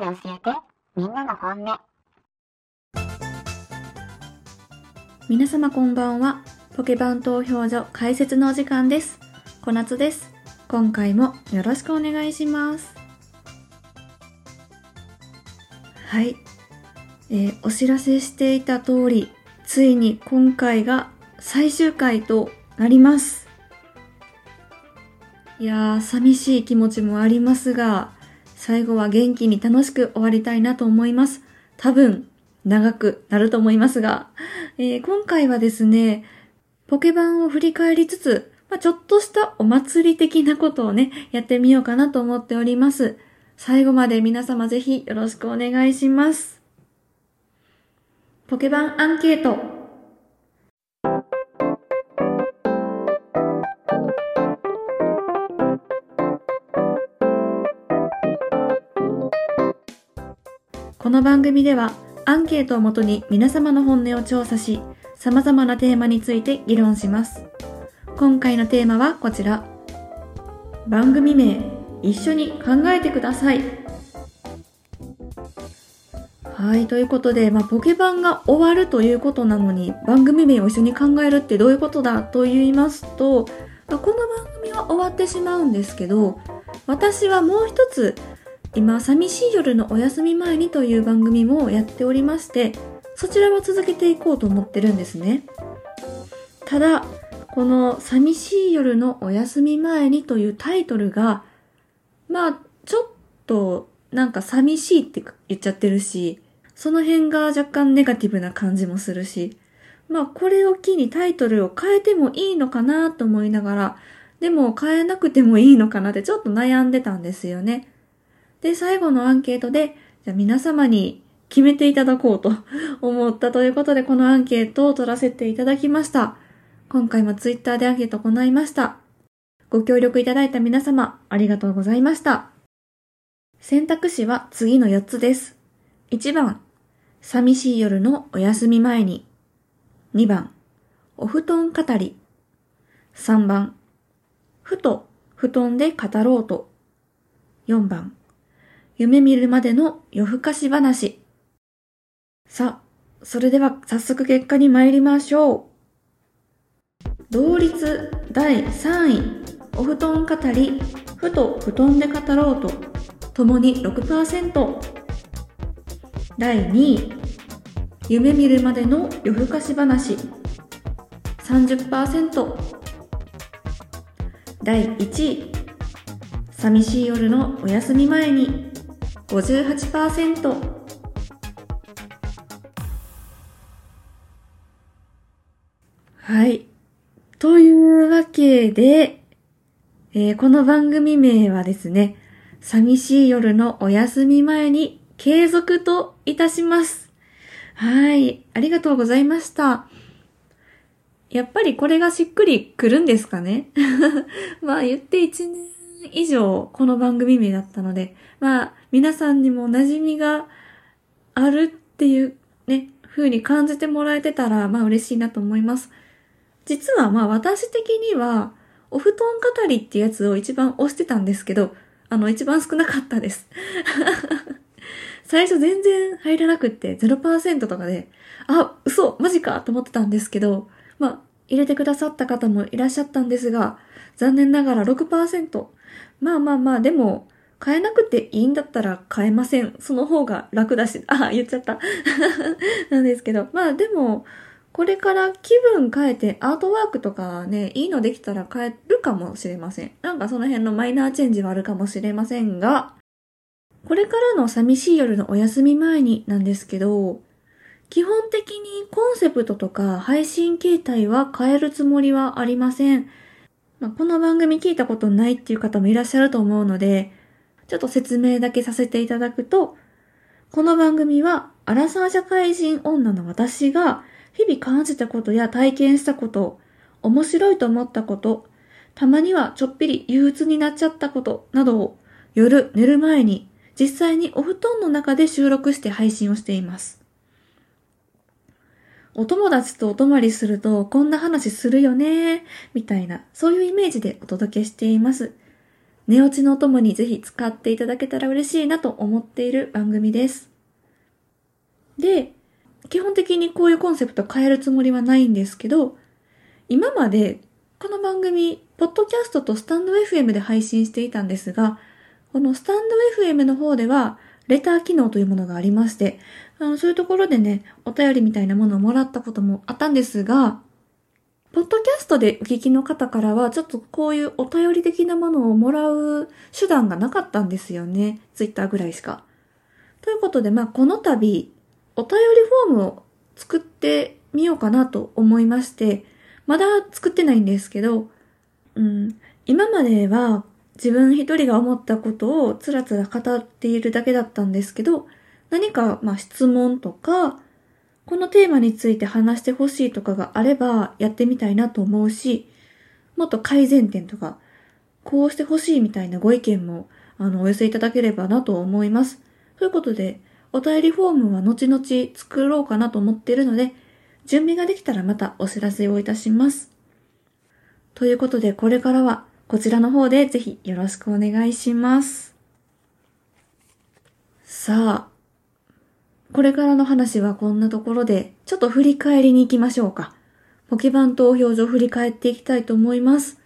で教えて、みんなの本音。皆様こんばんは。ポケバン投票所解説のお時間です。小夏です。今回もよろしくお願いします。はい。えーお知らせしていた通り、ついに今回が最終回となります。いやー、寂しい気持ちもありますが、最後は元気に楽しく終わりたいなと思います。多分、長くなると思いますが、えー今回はですね、ポケバンを振り返りつつ、まあ、ちょっとしたお祭り的なことをね、やってみようかなと思っております。最後まで皆様ぜひよろしくお願いします。ポケバンアンケート。この番組ではアンケートをもとに皆様の本音を調査し、様々なテーマについて議論します。今回のテーマはこちら。番組名、一緒に考えてください。はい、ということで、まあ、ポケバンが終わるということなのに、番組名を一緒に考えるってどういうことだ？と言いますと、まあこの番組は終わってしまうんですけど、私はもう一つ、今、寂しい夜のお休み前にという番組もやっておりまして、そちらは続けていこうと思ってるんですね。ただ、この寂しい夜のお休み前にというタイトルが、まあ、ちょっとなんか寂しいって言っちゃってるし、その辺が若干ネガティブな感じもするし、まあこれを機にタイトルを変えてもいいのかなと思いながら、でも変えなくてもいいのかなってちょっと悩んでたんですよね。で、最後のアンケートで、じゃ皆様に決めていただこうと 思ったということで、このアンケートを取らせていただきました。今回もツイッターでアンケートを行いました。ご協力いただいた皆様、ありがとうございました。選択肢は次の4つです。1番、寂しい夜のお休み前に。2番、お布団語り。3番、ふと布団で語ろうと。4番、夢見るまでの夜更かし話。さあ、それでは早速結果に参りましょう。同率第3位、お布団語り、ふと布団で語ろうと、ともに6%。第2位、夢見るまでの夜更かし話、30%。第1位、寂しい夜のお休み前に、58%。はい。というわけで、えーこの番組名はですね、寂しい夜のお休み前に継続といたします。はい。ありがとうございました。やっぱりこれがしっくりくるんですかね？まあ言って1年以上この番組名だったので、まあ皆さんにも馴染みがあるっていうね、風に感じてもらえてたら、まあ嬉しいなと思います。実はまあ私的には、お布団語りっていうやつを一番押してたんですけど、あの一番少なかったです。最初全然入らなくって0%とかで、あ、嘘、マジかと思ってたんですけど、まあ、入れてくださった方もいらっしゃったんですが、残念ながら6%。まあまあまあ、でも、変えなくていいんだったら変えません。その方が楽だし、あ、言っちゃった。なんですけど、まあでも、これから気分変えてアートワークとかね、いいのできたら変えるかもしれません。なんかその辺のマイナーチェンジはあるかもしれませんが、これからの寂しい夜のお休み前になんですけど、基本的にコンセプトとか配信形態は変えるつもりはありません。まあ、この番組聞いたことないっていう方もいらっしゃると思うので、ちょっと説明だけさせていただくと、この番組は、アラサー社会人女の私が、日々感じたことや体験したこと、面白いと思ったこと、たまにはちょっぴり憂鬱になっちゃったことなどを、夜寝る前に、実際にお布団の中で収録して配信をしています。お友達とお泊まりするとこんな話するよねみたいな、そういうイメージでお届けしています。寝落ちのお供にぜひ使っていただけたら嬉しいなと思っている番組です。で、基本的にこういうコンセプト変えるつもりはないんですけど、今までこの番組、ポッドキャストとスタンド FM で配信していたんですが、このスタンド FM の方では、レター機能というものがありまして、あのそういうところでね、お便りみたいなものをもらったこともあったんですが、ポッドキャストでお聞きの方からは、ちょっとこういうお便り的なものをもらう手段がなかったんですよね。ツイッターぐらいしか。ということで、まあ、この度、お便りフォームを作ってみようかなと思いまして、まだ作ってないんですけど、うん、今までは自分一人が思ったことをつらつら語っているだけだったんですけど、何か、まあ、質問とか、このテーマについて話してほしいとかがあればやってみたいなと思うし、もっと改善点とか、こうしてほしいみたいなご意見も、あの、お寄せいただければなと思います。ということで、お便りフォームは後々作ろうかなと思っているので、準備ができたらまたお知らせをいたします。ということで、これからはこちらの方でぜひよろしくお願いします。さあ、これからの話はこんなところで、ちょっと振り返りに行きましょうか。ポケバン投票所振り返っていきたいと思います。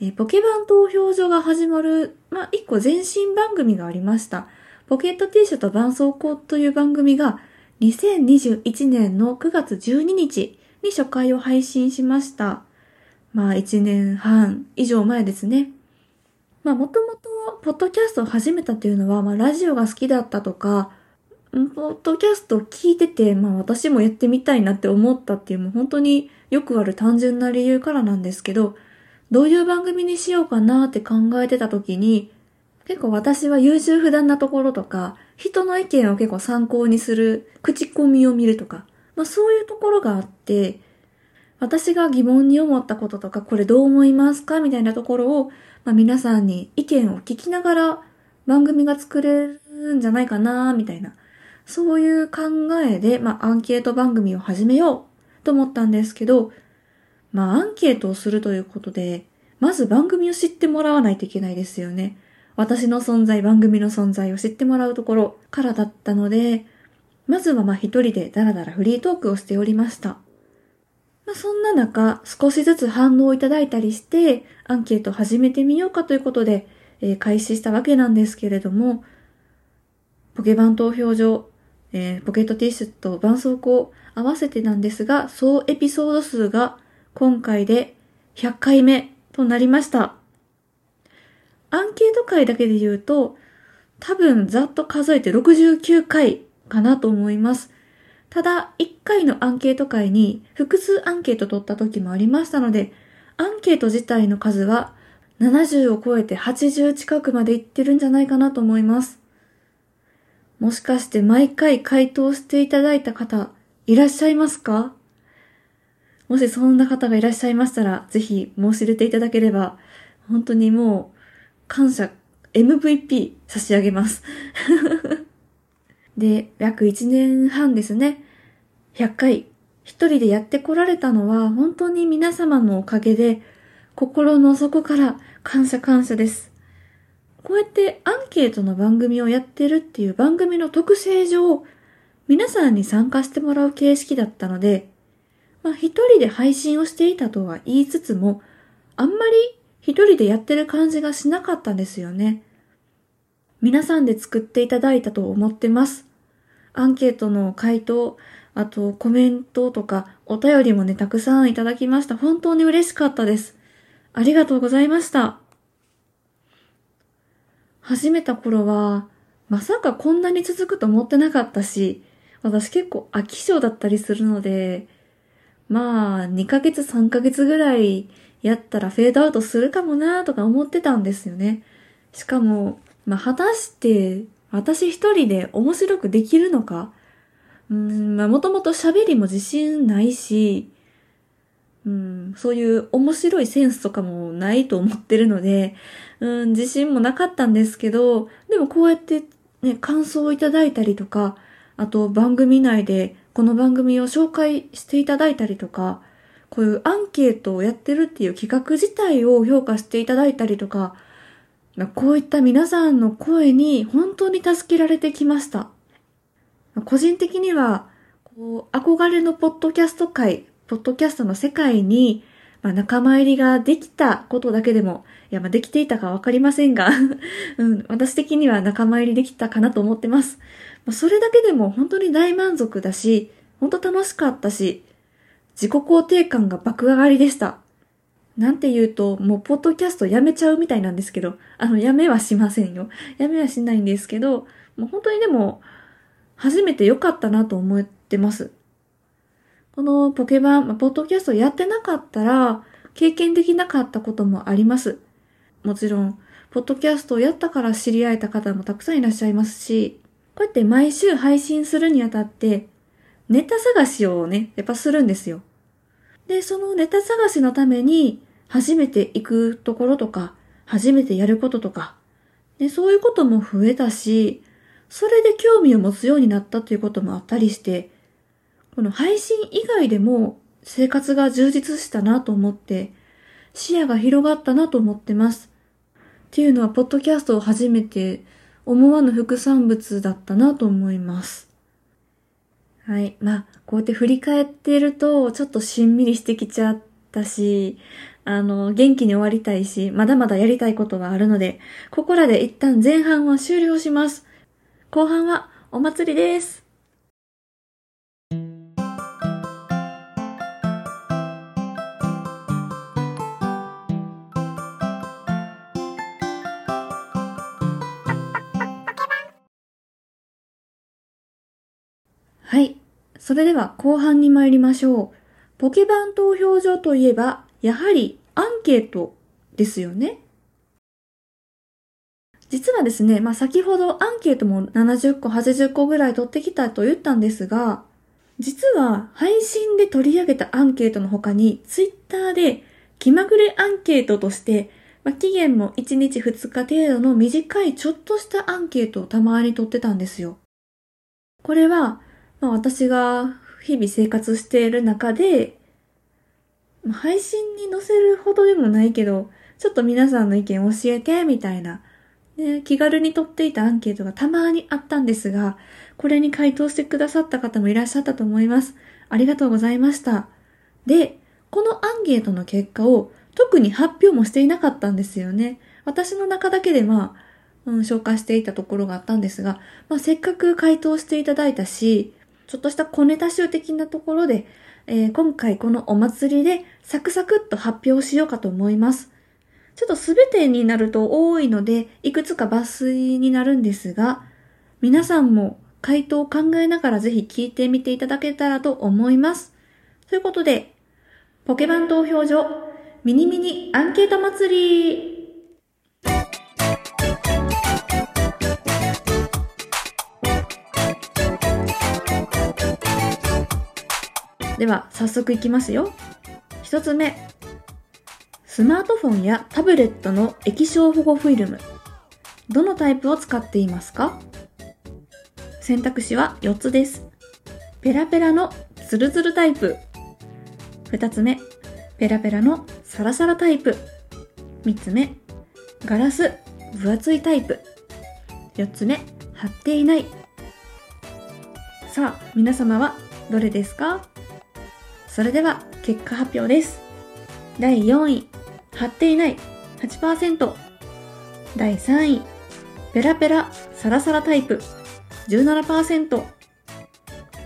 えポケバン投票所が始まる、まあ、一個前身番組がありました。ポケットティッシュと絆創膏という番組が2021年の9月12日に初回を配信しました。まあ1年半以上前ですね。まあもともとポッドキャストを始めたというのは、まあラジオが好きだったとか、ポッドキャスト聞いてて、まあ私もやってみたいなって思ったっていうもう本当によくある単純な理由からなんですけど、どういう番組にしようかなって考えてた時に、結構私は優柔不断なところとか、人の意見を結構参考にする、口コミを見るとか、まあそういうところがあって、私が疑問に思ったこととか、これどう思いますかみたいなところを、まあ皆さんに意見を聞きながら番組が作れるんじゃないかなみたいな、そういう考えで、まあアンケート番組を始めようと思ったんですけど、まあアンケートをするということで、まず番組を知ってもらわないといけないですよね。私の存在、番組の存在を知ってもらうところからだったので、まずはまあ一人でダラダラフリートークをしておりました。まあ、そんな中、少しずつ反応をいただいたりして、アンケートを始めてみようかということで、えー開始したわけなんですけれども、ポケバン投票所、えーポケットティッシュと絆創膏合わせてなんですが、総エピソード数が今回で100回目となりました。アンケート回だけで言うと、多分ざっと数えて69回かなと思います。ただ、1回のアンケート回に複数アンケート取った時もありましたので、アンケート自体の数は70を超えて80近くまでいってるんじゃないかなと思います。もしかして毎回回答していただいた方いらっしゃいますか？もしそんな方がいらっしゃいましたら、ぜひ申し出ていただければ、本当にもう感謝 MVP 差し上げます。で、約1年半ですね。100回、一人でやってこられたのは、本当に皆様のおかげで、心の底から感謝感謝です。こうやってアンケートの番組をやってるっていう番組の特性上、皆さんに参加してもらう形式だったので、まあ一人で配信をしていたとは言いつつも、あんまり一人でやってる感じがしなかったんですよね。皆さんで作っていただいたと思ってます。アンケートの回答、あとコメントとかお便りもね、たくさんいただきました。本当に嬉しかったです。ありがとうございました。始めた頃は、まさかこんなに続くと思ってなかったし、私結構飽き性だったりするので、まあ、2ヶ月3ヶ月ぐらいやったらフェードアウトするかもなーとか思ってたんですよね。しかも、まあ、果たして私一人で面白くできるのか？うん、まあ、もともと喋りも自信ないし、うん、そういう面白いセンスとかもないと思ってるので、うん、自信もなかったんですけど、でもこうやってね、感想をいただいたりとか、あと番組内でこの番組を紹介していただいたりとか、こういうアンケートをやってるっていう企画自体を評価していただいたりとか、こういった皆さんの声に本当に助けられてきました。個人的には、こう、憧れのポッドキャスト界、ポッドキャストの世界に、まあ、仲間入りができたことだけでも、いや、まあ、できていたかわかりませんが、うん、私的には仲間入りできたかなと思ってます。まあ、それだけでも本当に大満足だし、本当楽しかったし、自己肯定感が爆上がりでした。なんて言うと、もうポッドキャストやめちゃうみたいなんですけど、あの、やめはしませんよ。やめはしないんですけど、もう本当にでも、初めて良かったなと思ってます。このポケバン、ポッドキャストやってなかったら、経験できなかったこともあります。もちろん、ポッドキャストをやったから知り合えた方もたくさんいらっしゃいますし、こうやって毎週配信するにあたって、ネタ探しをね、やっぱするんですよ。で、そのネタ探しのために、初めて行くところとか、初めてやることとか、で、そういうことも増えたし、それで興味を持つようになったということもあったりして、この配信以外でも生活が充実したなと思って、視野が広がったなと思ってます。っていうのは、ポッドキャストを始めて思わぬ副産物だったなと思います。はい。まあ、こうやって振り返ってると、ちょっとしんみりしてきちゃったし、あの、元気に終わりたいし、まだまだやりたいことがあるので、ここらで一旦前半は終了します。後半はお祭りです。はい。それでは後半に参りましょう。ポケバン投票所といえば、やはりアンケートですよね。実はですね、まあ、先ほどアンケートも70個、80個ぐらい取ってきたと言ったんですが、実は配信で取り上げたアンケートの他に、ツイッターで気まぐれアンケートとして、まあ、期限も1日2日程度の短いちょっとしたアンケートをたまに取ってたんですよ。これは、まあ、私が日々生活している中で、まあ配信に載せるほどでもないけど、ちょっと皆さんの意見教えて、みたいな、ね、気軽に取っていたアンケートがたまにあったんですが、これに回答してくださった方もいらっしゃったと思います。ありがとうございました。で、このアンケートの結果を特に発表もしていなかったんですよね。私の中だけでまあ、うん、紹介していたところがあったんですが、まあ、せっかく回答していただいたし、ちょっとした小ネタ集的なところで、えー今回このお祭りでサクサクっと発表しようかと思います。ちょっとすべてになると多いので、いくつか抜粋になるんですが、皆さんも回答を考えながらぜひ聞いてみていただけたらと思います。ということで、ポケバン投票所ミニミニアンケート祭りでは、早速いきますよ。一つ目。スマートフォンやタブレットの液晶保護フィルム。どのタイプを使っていますか？選択肢は4つです。ペラペラのツルツルタイプ。2つ目、ペラペラのサラサラタイプ。3つ目、ガラス分厚いタイプ。4つ目、貼っていない。さあ、皆様はどれですか？それでは結果発表です。第4位、貼っていない8%。第3位、ペラペラサラサラタイプ17%。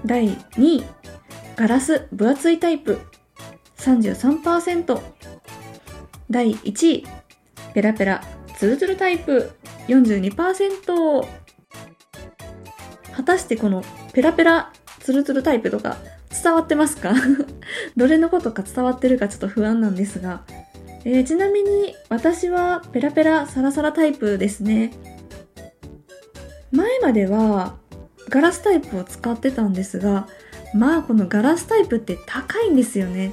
第2位、ガラス分厚いタイプ33%。第1位、ペラペラツルツルタイプ42%。果たしてこのペラペラツルツルタイプとか伝わってますか？どれのことか伝わってるかちょっと不安なんですが、えーちなみに私はペラペラサラサラタイプですね。前まではガラスタイプを使ってたんですが、まあこのガラスタイプって高いんですよね。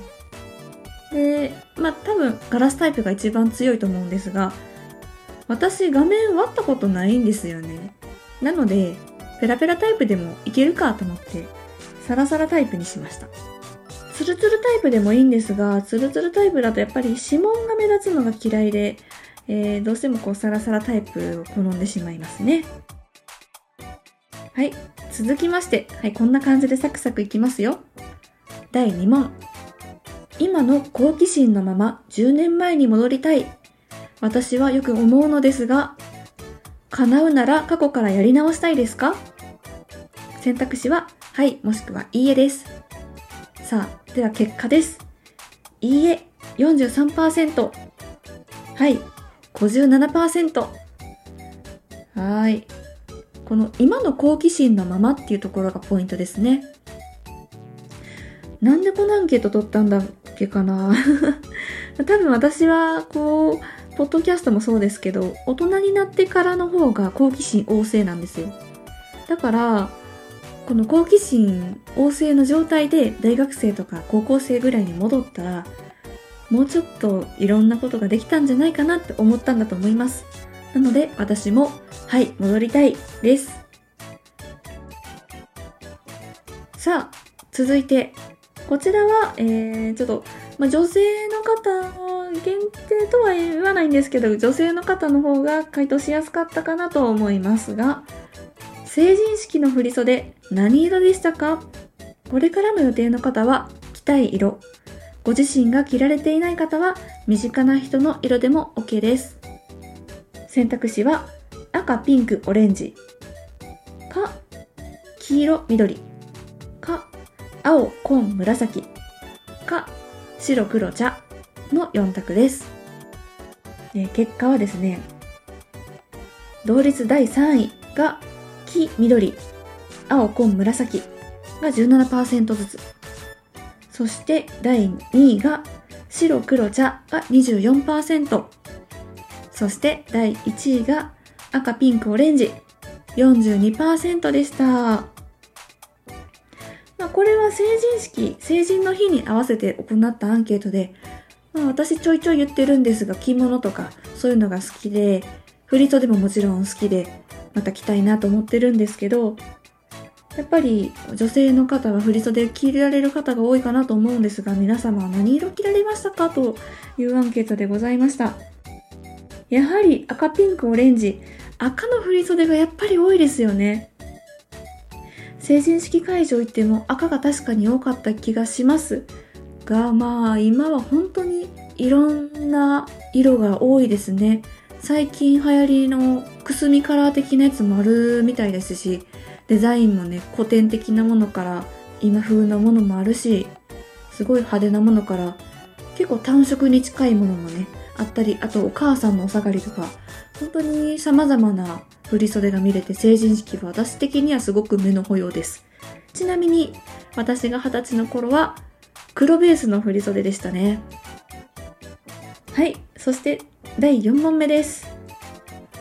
で、まあ多分ガラスタイプが一番強いと思うんですが、私画面割ったことないんですよね。なので、ペラペラタイプでもいけるかと思って、サラサラタイプにしました。ツルツルタイプでもいいんですが、ツルツルタイプだとやっぱり指紋が目立つのが嫌いで、えー、どうしてもこうサラサラタイプを好んでしまいますね。はい。続きまして、はい、こんな感じでサクサクいきますよ。第2問。今の好奇心のまま10年前に戻りたい。私はよく思うのですが、叶うなら過去からやり直したいですか？選択肢は、はい、もしくは、いいえです。さあ、では結果です。いいえ、43%。はい、57%。はーい。この今の好奇心のままっていうところがポイントですね。なんでこのアンケート取ったんだっけかな 多分私は、こう、ポッドキャストもそうですけど、大人になってからの方が好奇心旺盛なんですよ。だから、この好奇心旺盛の状態で大学生とか高校生ぐらいに戻ったら、もうちょっといろんなことができたんじゃないかなって思ったんだと思います。なので私も、はい、戻りたいです。さあ、続いて、こちらは、えー、ちょっと、まあ、女性の方限定とは言わないんですけど、女性の方の方が回答しやすかったかなと思いますが、成人式の振袖何色でしたか？これからの予定の方は着たい色。ご自身が着られていない方は身近な人の色でも OK です。選択肢は赤、ピンク、オレンジ。か、黄色、緑。か、青、紺、紫。か、白、黒、茶の4択です。え結果はですね、同率第3位が黄、緑、青、紺、紫が17%ずつ。そして第2位が白、黒、茶が24%。そして第1位が赤、ピンク、オレンジ42%でした。まあ、これは成人式、成人の日に合わせて行ったアンケートで、まあ、私ちょいちょい言ってるんですが、着物とかそういうのが好きで、振り袖ももちろん好きで、また着たいなと思ってるんですけど、やっぱり女性の方は振り袖着られる方が多いかなと思うんですが、皆様は何色着られましたかというアンケートでございました。やはり赤、ピンク、オレンジ、赤の振袖がやっぱり多いですよね。成人式会場行っても赤が確かに多かった気がしますが、まあ今は本当にいろんな色が多いですね。最近流行りのくすみカラー的なやつもあるみたいですし、デザインもね、古典的なものから今風なものもあるし、すごい派手なものから結構単色に近いものもね、あったり、あとお母さんのお下がりとか、本当に様々な振り袖が見れて成人式は私的にはすごく目の保養です。ちなみに私が二十歳の頃は黒ベースの振り袖でしたね。はい、そして第4問目です。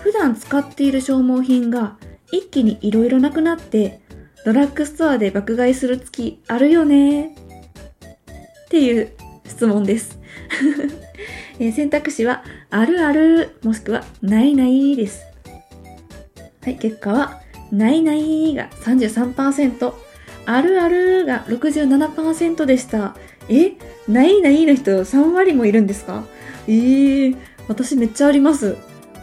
普段使っている消耗品が一気に色々なくなってドラッグストアで爆買いする月あるよねっていう質問です。えー選択肢は、あるある、もしくは、ないないです。はい、結果は、ないないが33%、あるあるが67%でした。えないないの人3割もいるんですか？えー、私めっちゃあります。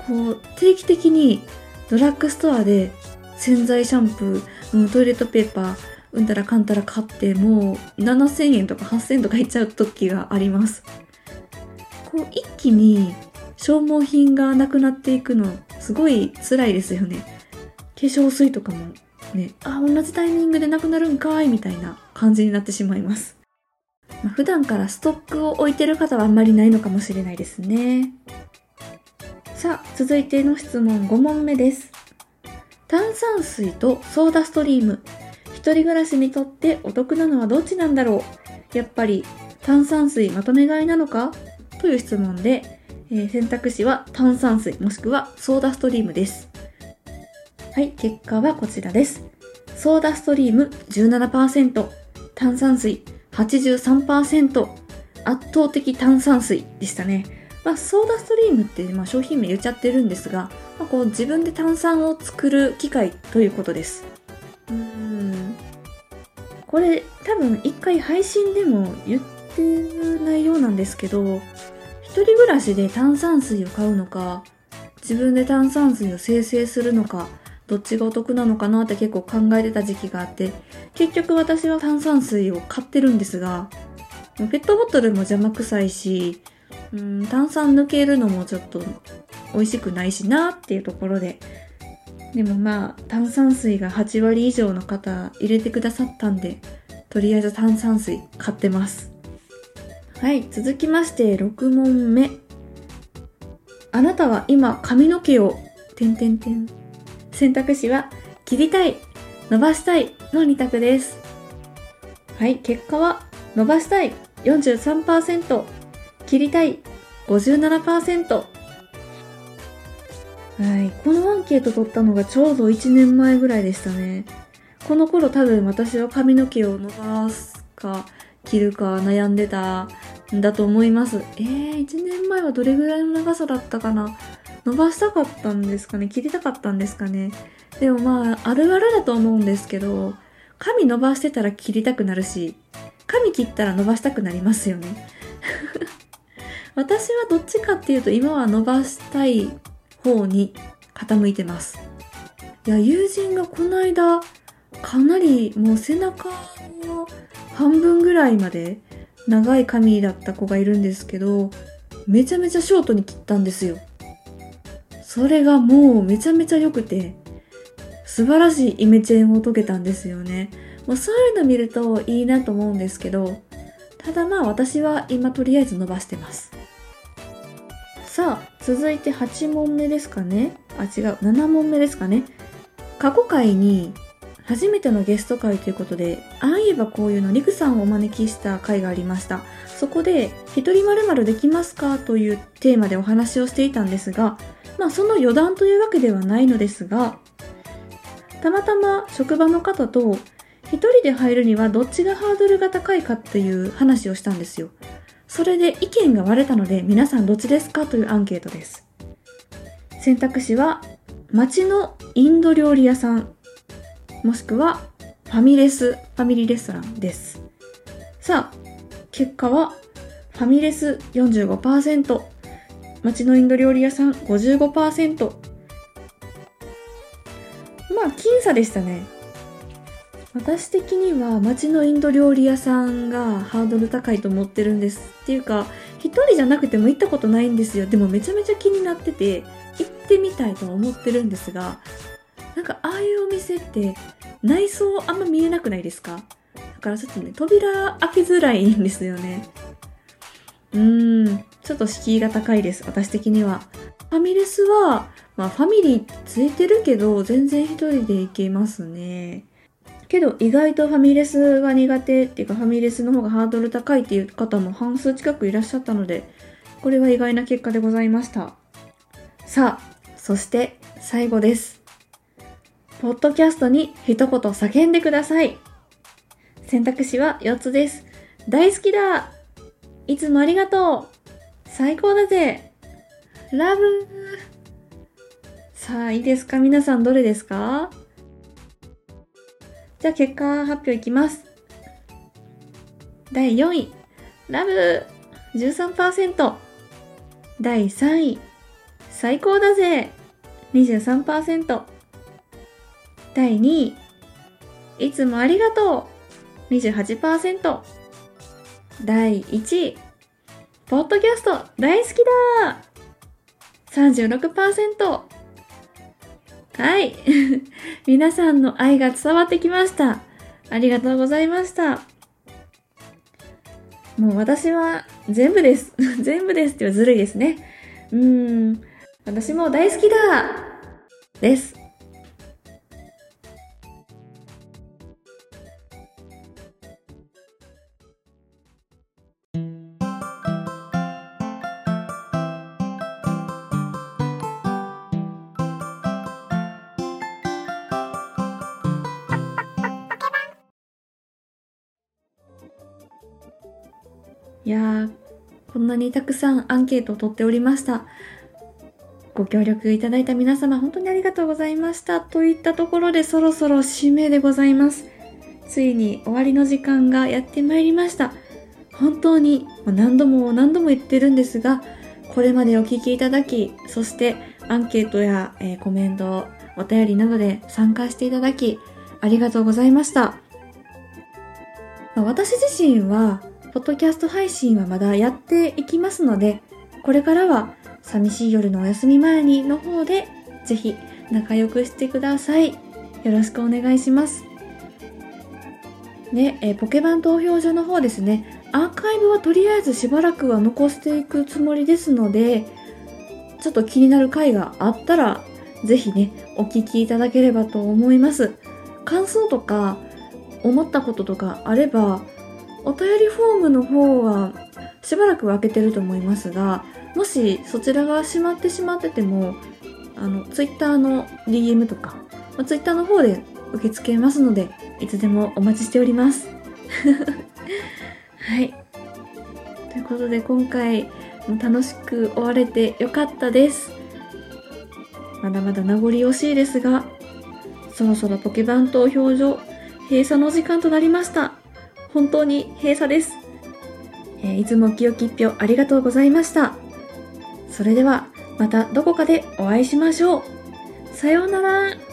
こう、定期的にドラッグストアで洗剤、シャンプー、トイレットペーパー、うんたらかんたら買って、もう7000円とか8000円とかいっちゃう時があります。こう一気に消耗品がなくなっていくのすごい辛いですよね。化粧水とかもね、あ、同じタイミングでなくなるんかいみたいな感じになってしまいます。まあ普段からストックを置いてる方はあんまりないのかもしれないですね。さあ、続いての質問5問目です。炭酸水とソーダストリーム。一人暮らしにとってお得なのはどっちなんだろうやっぱり炭酸水まとめ買いなのか？という質問で、えー選択肢は炭酸水もしくはソーダストリームです。はい、結果はこちらです。ソーダストリーム17%、炭酸水83%、圧倒的炭酸水でしたね。まあ、ソーダストリームって、まあ、商品名言っちゃってるんですが、まあ、こう自分で炭酸を作る機械ということです。うーん。これ多分一回配信でも言ってる内容なんですけど、一人暮らしで炭酸水を買うのか、自分で炭酸水を生成するのか、どっちがお得なのかなって結構考えてた時期があって、結局私は炭酸水を買ってるんですが、ペットボトルも邪魔くさいし、うん、炭酸抜けるのもちょっと美味しくないしなっていうところで、でもまあ炭酸水が8割以上の方入れてくださったんで、とりあえず炭酸水買ってます。はい、続きまして6問目。あなたは今髪の毛を、てんてんてん。選択肢は、切りたい、伸ばしたいの2択です。はい、結果は、伸ばしたい43%、切りたい57%。はい、このアンケート取ったのがちょうど1年前ぐらいでしたね。この頃多分私は髪の毛を伸ばすか、切るか悩んでたんだと思います。えー、1年前はどれぐらいの長さだったかな？伸ばしたかったんですかね？切りたかったんですかね？でもまあ、あるあるだと思うんですけど、髪伸ばしてたら切りたくなるし、髪切ったら伸ばしたくなりますよね。私はどっちかっていうと今は伸ばしたい方に傾いてます。いや、友人がこの間、かなりもう背中の半分ぐらいまで長い髪だった子がいるんですけど、めちゃめちゃショートに切ったんですよ。それがもうめちゃめちゃ良くて、素晴らしいイメチェンを解けたんですよね。もうそういうの見るといいなと思うんですけど、ただまあ私は今とりあえず伸ばしてます。さあ、続いて8問目ですかね。あ、違う、7問目ですかね。過去回に初めてのゲスト会ということで、ああいえばこういうのリクさんをお招きした回がありました。そこで、一人〇〇できますかというテーマでお話をしていたんですが、まあその余談というわけではないのですが、たまたま職場の方と一人で入るにはどっちがハードルが高いかっていう話をしたんですよ。それで意見が割れたので皆さんどっちですかというアンケートです。選択肢は街のインド料理屋さん、もしくはファミレス、ファミリーレストランです。さあ、結果はファミレス45%、街のインド料理屋さん55%。まあ、僅差でしたね。私的には街のインド料理屋さんがハードル高いと思ってるんです。っていうか、一人じゃなくても行ったことないんですよ。でもめちゃめちゃ気になってて、行ってみたいと思ってるんですが、なんかああいうお店って内装あんま見えなくないですか？だからちょっとね、扉開けづらいんですよね。うん、ちょっと敷居が高いです、私的には。ファミレスは、まあファミリーついてるけど、全然一人で行けますね。けど意外とファミレスが苦手っていうかファミレスの方がハードル高いっていう方も半数近くいらっしゃったので、これは意外な結果でございました。さあ、そして最後です。ポッドキャストに一言叫んでください。選択肢は4つです。大好きだいつもありがとう。最高だぜ。ラブ。さあ、いいですか？皆さんどれですか？じゃあ結果発表いきます。第4位、ラブ。13%。第3位、最高だぜ。23%。第2位、いつもありがとう。28%。第1位、ポッドキャスト大好きだ36%。はい。皆さんの愛が伝わってきました。ありがとうございました。もう私は全部です。全部ですってはずるいですね。うーん。私も大好きだです。いやー、こんなにたくさんアンケートを取っておりました。ご協力いただいた皆様、本当にありがとうございました。といったところでそろそろ締めでございます。ついに終わりの時間がやってまいりました。本当に何度も何度も言ってるんですが、これまでお聞きいただき、そしてアンケートや、えーコメント、お便りなどで参加していただき、ありがとうございました。私自身は、ポッドキャスト配信はまだやっていきますので、これからは、寂しい夜のお休み前にの方で、ぜひ仲良くしてください。よろしくお願いします。ね、えポケバン投票所の方ですね、アーカイブはとりあえずしばらくは残していくつもりですので、ちょっと気になる回があったら、ぜひね、お聞きいただければと思います。感想とか、思ったこととかあれば、お便りフォームの方はしばらくは開けてると思いますが、もしそちらが閉まってしまってても、あの、ツイッターの DM とか、まあ、ツイッターの方で受け付けますので、いつでもお待ちしております。はい。ということで今回も楽しく終われてよかったです。まだまだ名残惜しいですが、そろそろポケバン投票所閉鎖の時間となりました。本当に閉鎖です。えーいつも清き一票ありがとうございました。それではまたどこかでお会いしましょう。さようなら。